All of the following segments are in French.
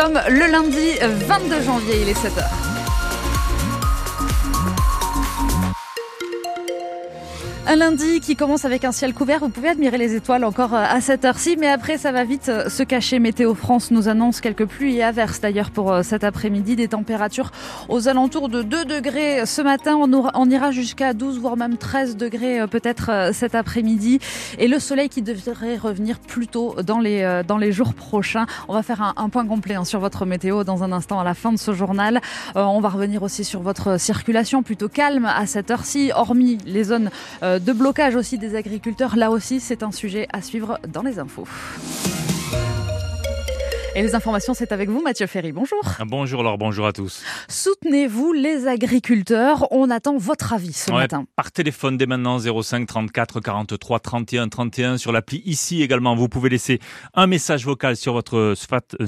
sommes le lundi 22 janvier, il est 7h. Un lundi qui commence avec un ciel couvert. Vous pouvez admirer les étoiles encore euh, à cette heure-ci, mais après ça va vite euh, se cacher. Météo France nous annonce quelques pluies et averses d'ailleurs pour euh, cet après-midi. Des températures aux alentours de 2 degrés ce matin. On, ira jusqu'à 12 voire même 13 degrés peut-être cet après-midi. Et le soleil qui devrait revenir plus tôt dans les, dans les jours prochains. On va faire un, point complet hein, sur votre météo dans un instant à la fin de ce journal. on va revenir aussi sur votre circulation plutôt calme à cette heure-ci, hormis les zones de blocage aussi des agriculteurs. Là aussi, c'est un sujet à suivre dans les infos. Et les informations, c'est avec vous, Mathieu Ferry. Bonjour. Ah, bonjour Laure, bonjour à tous. Soutenez-vous les agriculteurs On attend votre avis ce matin. Par téléphone dès maintenant, 05 34 43 31 31. Sur l'appli ici également, vous pouvez laisser un message vocal sur votre euh,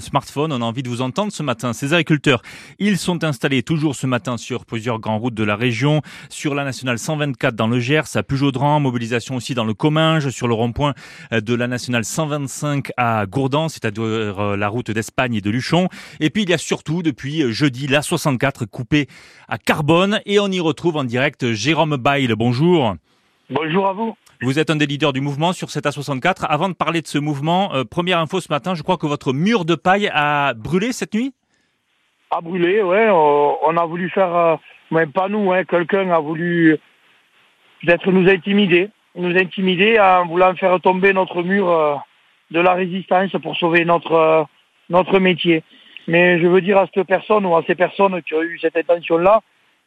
smartphone. On a envie de vous entendre ce matin. Ces agriculteurs, ils sont installés toujours ce matin sur plusieurs grandes routes de la région. Sur la nationale 124 dans le Gers, à Pujaudran, mobilisation aussi dans le Comminges, sur le rond-point euh, de la nationale 125 à Gourdan, c'est-à-dire euh, la route d'Espagne et de Luchon. Et puis il y a surtout depuis euh, jeudi la 64 coupée à Carbone et on y retrouve en direct Jérôme Bail. Bonjour. Bonjour à vous. Vous êtes un des leaders du mouvement sur cette A64. Avant de parler de ce mouvement, euh, première info ce matin, je crois que votre mur de paille a brûlé cette nuit? A brûlé, ouais. On a voulu faire, euh, même pas nous, hein, quelqu'un a voulu peut-être nous intimider, nous intimider en voulant faire tomber notre mur de la résistance pour sauver notre notre métier. Mais je veux dire à cette personne ou à ces personnes qui ont eu cette intention-là,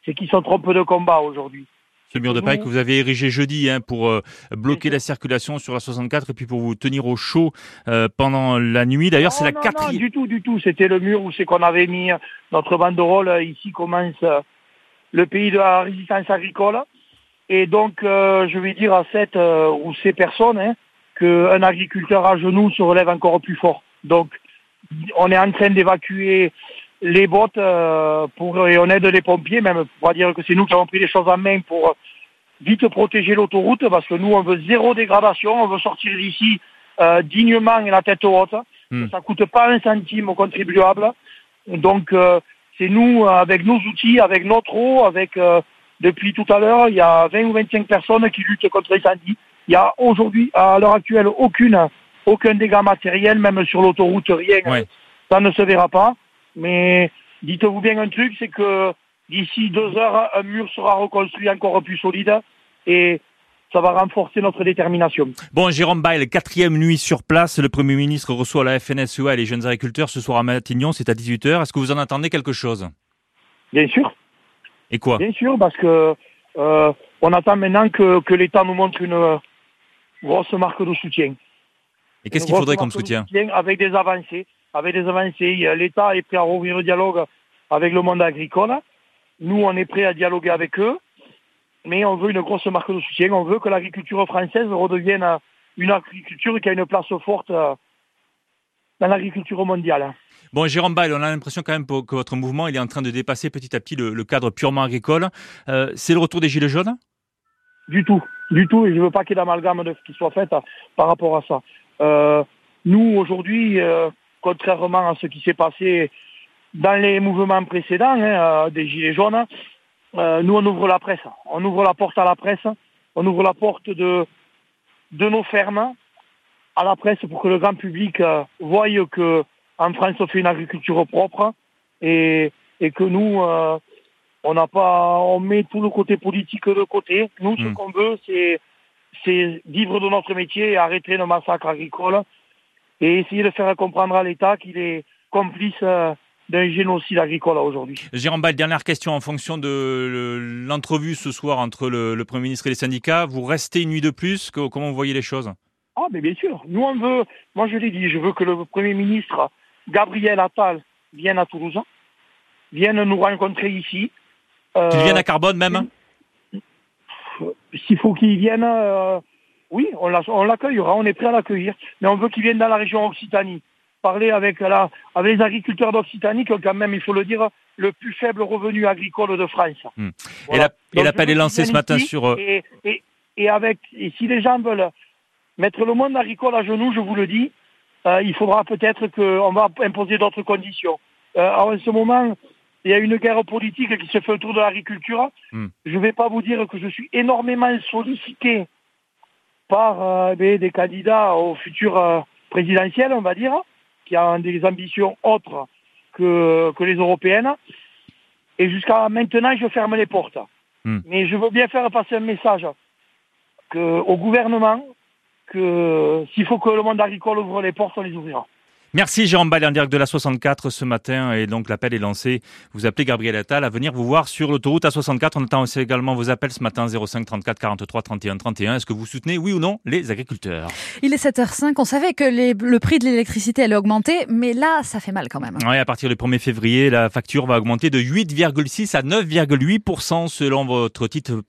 c'est qu'ils sont trompés de combat aujourd'hui. Ce mur de paille que vous avez érigé jeudi hein, pour euh, bloquer la circulation sur la 64 et puis pour vous tenir au chaud euh, pendant la nuit. D'ailleurs, c'est la quatrième. Non, du tout, du tout. C'était le mur où c'est qu'on avait mis notre banderole. Euh, ici commence le pays de la résistance agricole. Et donc, je vais dire à cette ou ces personnes hein, qu'un agriculteur à genoux se relève encore plus fort. Donc, on est en train d'évacuer les bottes euh, pour, et on aide les pompiers, même pour dire que c'est nous qui avons pris les choses en main pour vite protéger l'autoroute, parce que nous, on veut zéro dégradation, on veut sortir d'ici euh, dignement et la tête haute. Hmm. Ça coûte pas un centime aux contribuables. Donc, euh, c'est nous, avec nos outils, avec notre eau, avec depuis tout à l'heure, il y a 20 ou 25 personnes qui luttent contre l'incendie. Il y a aujourd'hui, à l'heure actuelle, aucune aucun dégât matériel, même sur l'autoroute, rien. Ça ne se verra pas. Mais dites-vous bien un truc, c'est que d'ici deux heures, un mur sera reconstruit encore plus solide et ça va renforcer notre détermination. Bon, Jérôme Bail, quatrième nuit sur place. Le Premier ministre reçoit la FNSEA et les jeunes agriculteurs ce soir à Matignon, c'est à 18h. Est-ce que vous en attendez quelque chose? Bien sûr. Et quoi? Bien sûr, parce que euh, on attend maintenant que, que l'État nous montre une grosse marque de soutien. Et qu'est-ce qu'il faudrait comme soutien Avec des avancées. Avec des avancées. L'État est prêt à rouvrir le dialogue avec le monde agricole. Nous, on est prêt à dialoguer avec eux. Mais on veut une grosse marque de soutien. On veut que l'agriculture française redevienne une agriculture qui a une place forte dans l'agriculture mondiale. Bon, Jérôme Bail, on a l'impression quand même que votre mouvement il est en train de dépasser petit à petit le, cadre purement agricole. Euh, c'est le retour des Gilets jaunes? Du tout, du tout. Et je ne veux pas qu'il y ait d'amalgame qui soit fait par rapport à ça. Euh, nous, aujourd'hui, euh, contrairement à ce qui s'est passé dans les mouvements précédents hein, euh, des Gilets jaunes, nous, on ouvre la presse. On ouvre la porte à la presse. On ouvre la porte de, de nos fermes à la presse pour que le grand public voie que en France, on fait une agriculture propre et, et que nous, on n'a pas, on met tout le côté politique de côté. Nous, ce hmm. qu'on veut, c'est c'est vivre de notre métier et arrêter nos massacres agricoles et essayer de faire comprendre à l'État qu'il est complice euh, d'un génocide agricole aujourd'hui. Jérôme Ball, dernière question. En fonction de l'entrevue ce soir entre le, Premier ministre et les syndicats, vous restez une nuit de plus? Comment vous voyez les choses? Ah, mais bien sûr. Nous, on veut, moi je l'ai dit, je veux que le Premier ministre Gabriel Attal vienne à Toulouse, vienne nous rencontrer ici. Qu'il vienne à Carbone même? S'il faut qu'il vienne, euh, oui, on l'accueillera, on est prêt à l'accueillir, mais on veut qu'il vienne dans la région Occitanie. Parler avec, la, avec les agriculteurs d'Occitanie qui ont quand même, il faut le dire, le plus faible revenu agricole de France. Hmm. Et l'appel est lancé ce matin sur... Euh, et, et, avec, et si les gens veulent mettre le monde agricole à genoux, je vous le dis, euh, il faudra peut-être qu'on va imposer d'autres conditions. Euh, en ce moment, il y a une guerre politique qui se fait autour de l'agriculture. Hmm. Je ne vais pas vous dire que je suis énormément sollicité par euh, des, candidats au futur euh, présidentiel, on va dire, qui ont des ambitions autres que, que les européennes. Et jusqu'à maintenant, je ferme les portes. Hmm. Mais je veux bien faire passer un message que, au gouvernement que s'il faut que le monde agricole ouvre les portes, on les ouvrira. Merci Jérôme Ball en direct de la 64 ce matin et donc l'appel est lancé. Vous appelez Gabriel Attal à venir vous voir sur l'autoroute A64. On attend aussi également vos appels ce matin 05 34 43 31 31. Est-ce que vous soutenez oui ou non les agriculteurs? Il est 7h05. On savait que le prix de l'électricité allait augmenter, mais là ça fait mal quand même. Oui, à partir du 1er février, la facture va augmenter de 8,6 à 9,8% selon votre titre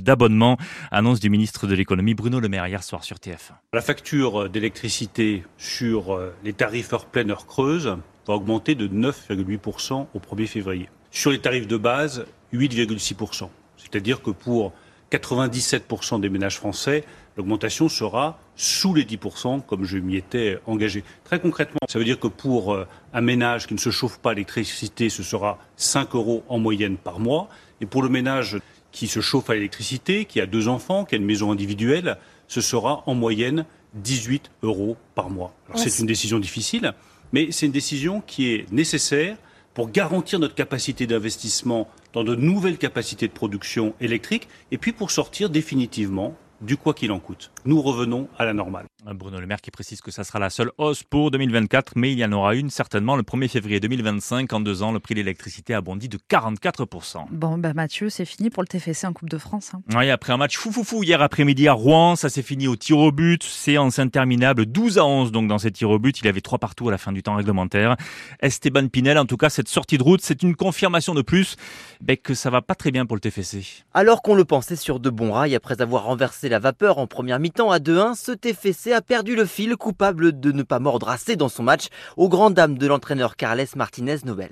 d'abonnement. Annonce du ministre de l'économie Bruno Le Maire hier soir sur TF1. La facture d'électricité sur euh, les tarifs heure pleine, heure creuse va augmenter de 9,8% au 1er février. Sur les tarifs de base, 8,6%. C'est-à-dire que pour 97% des ménages français, l'augmentation sera sous les 10%, comme je m'y étais engagé. Très concrètement, ça veut dire que pour euh, un ménage qui ne se chauffe pas à l'électricité, ce sera 5 euros en moyenne par mois. Et pour le ménage qui se chauffe à l'électricité, qui a deux enfants, qui a une maison individuelle, ce sera en moyenne 18 euros par mois. C'est une décision difficile, mais c'est une décision qui est nécessaire pour garantir notre capacité d'investissement dans de nouvelles capacités de production électrique et puis pour sortir définitivement du quoi qu'il en coûte. Nous revenons à la normale. Bruno Le Maire qui précise que ça sera la seule hausse pour 2024, mais il y en aura une certainement le 1er février 2025. En deux ans, le prix de l'électricité a bondi de 44%. Bon, bah Mathieu, c'est fini pour le TFC en Coupe de France. Hein. Oui, après un match fou fou fou hier après-midi à Rouen, ça s'est fini au tir au but. Séance interminable, 12 à 11 donc dans ces tirs au but. Il y avait trois partout à la fin du temps réglementaire. Esteban Pinel, en tout cas, cette sortie de route, c'est une confirmation de plus ben, que ça va pas très bien pour le TFC. Alors qu'on le pensait sur de bons rails après avoir renversé la vapeur en première mi-temps à 2-1, ce TFC a perdu le fil, coupable de ne pas mordre assez dans son match, aux grandes dames de l'entraîneur Carles Martinez Nobel.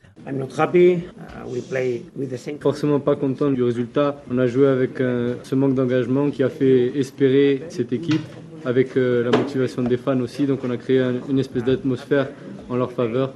Forcément pas content du résultat. On a joué avec euh, ce manque d'engagement qui a fait espérer cette équipe, avec euh, la motivation des fans aussi. Donc on a créé une espèce d'atmosphère en leur faveur.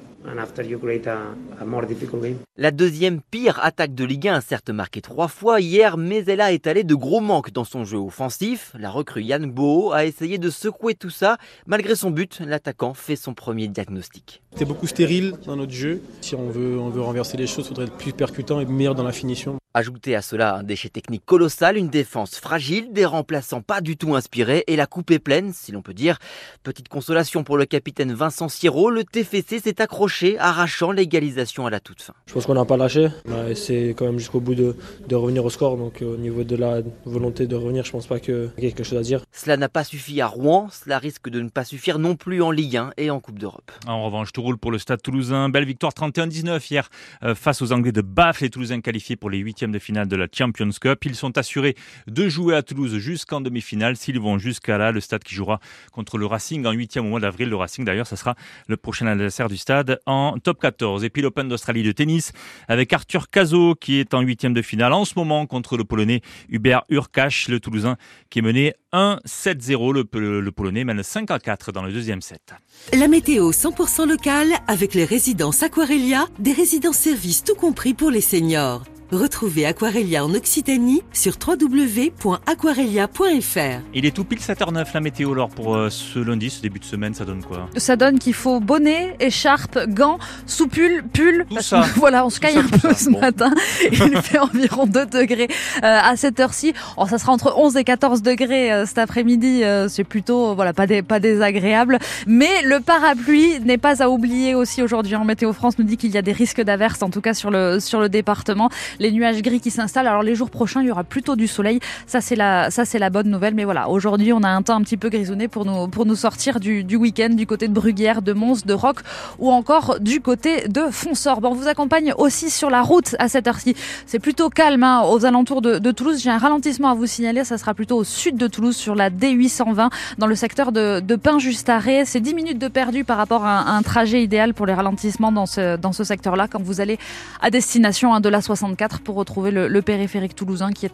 La deuxième pire attaque de Ligue 1 a certes marqué trois fois hier, mais elle a étalé de gros manques dans son jeu offensif. La recrue Yann Boho a essayé de secouer tout ça. Malgré son but, l'attaquant fait son premier diagnostic. C'était beaucoup stérile dans notre jeu. Si on veut, on veut renverser les choses, il faudrait être plus percutant et meilleur dans la finition. Ajoutez à cela un déchet technique colossal, une défense fragile, des remplaçants pas du tout inspirés et la coupe est pleine, si l'on peut dire. Petite consolation pour le capitaine Vincent Siro, le TFC s'est accroché, arrachant l'égalisation à la toute fin. Je pense qu'on n'a pas lâché, c'est quand même jusqu'au bout de, revenir au score, donc euh, au niveau de la volonté de revenir, je pense pas qu'il y ait quelque chose à dire. Cela n'a pas suffi à Rouen, cela risque de ne pas suffire non plus en Ligue 1 et en Coupe d'Europe. En revanche, tout roule pour le Stade toulousain, belle victoire 31-19 hier euh, face aux Anglais de Bath, les Toulousains qualifiés pour les huitièmes de finale de la Champions Cup. Ils sont assurés de jouer à Toulouse jusqu'en demi-finale. S'ils vont jusqu'à là, le stade qui jouera contre le Racing en huitième au mois d'avril. Le Racing, d'ailleurs, ça sera le prochain adversaire du stade en top 14. Et puis l'Open d'Australie de tennis avec Arthur Cazot qui est en huitième de finale en ce moment contre le Polonais Hubert Urkash, le Toulousain qui est mené 1-7-0. Le, Polonais mène 5 à 4 dans le deuxième set. La météo 100% locale avec les résidences Aquarelia, des résidences services tout compris pour les seniors. Retrouvez Aquarelia en Occitanie sur www.aquarelia.fr. Il est tout pile 7h09 la météo alors pour euh, ce lundi, ce début de semaine, ça donne quoi? Ça donne qu'il faut bonnet, écharpe, gants, soupule, pull. Tout ça. voilà, on se caille un peu ce matin. Il fait environ 2 degrés euh, à cette heure-ci. Oh, ça sera entre 11 et 14 degrés euh, cet après-midi. c'est plutôt voilà pas, pas désagréable. Mais le parapluie n'est pas à oublier aussi aujourd'hui. En Météo France nous dit qu'il y a des risques d'averse, en tout cas sur le, sur le département les nuages gris qui s'installent. Alors les jours prochains, il y aura plutôt du soleil. Ça c'est la, ça c'est la bonne nouvelle. Mais voilà, aujourd'hui, on a un temps un petit peu grisonné pour nous, pour nous sortir du, week-end du côté de Bruguière, de Mons, de Roc ou encore du côté de Fonsor. On vous accompagne aussi sur la route à cette heure-ci. C'est plutôt calme hein, aux alentours de, Toulouse. J'ai un ralentissement à vous signaler. Ça sera plutôt au sud de Toulouse sur la D820 dans le secteur de, de Pain-Juste-Arrêt. C'est 10 minutes de perdu par rapport à un, trajet idéal pour les ralentissements dans ce, dans ce secteur-là quand vous allez à destination hein, de la 64 pour retrouver le, périphérique toulousain qui,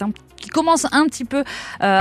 commence un petit peu euh,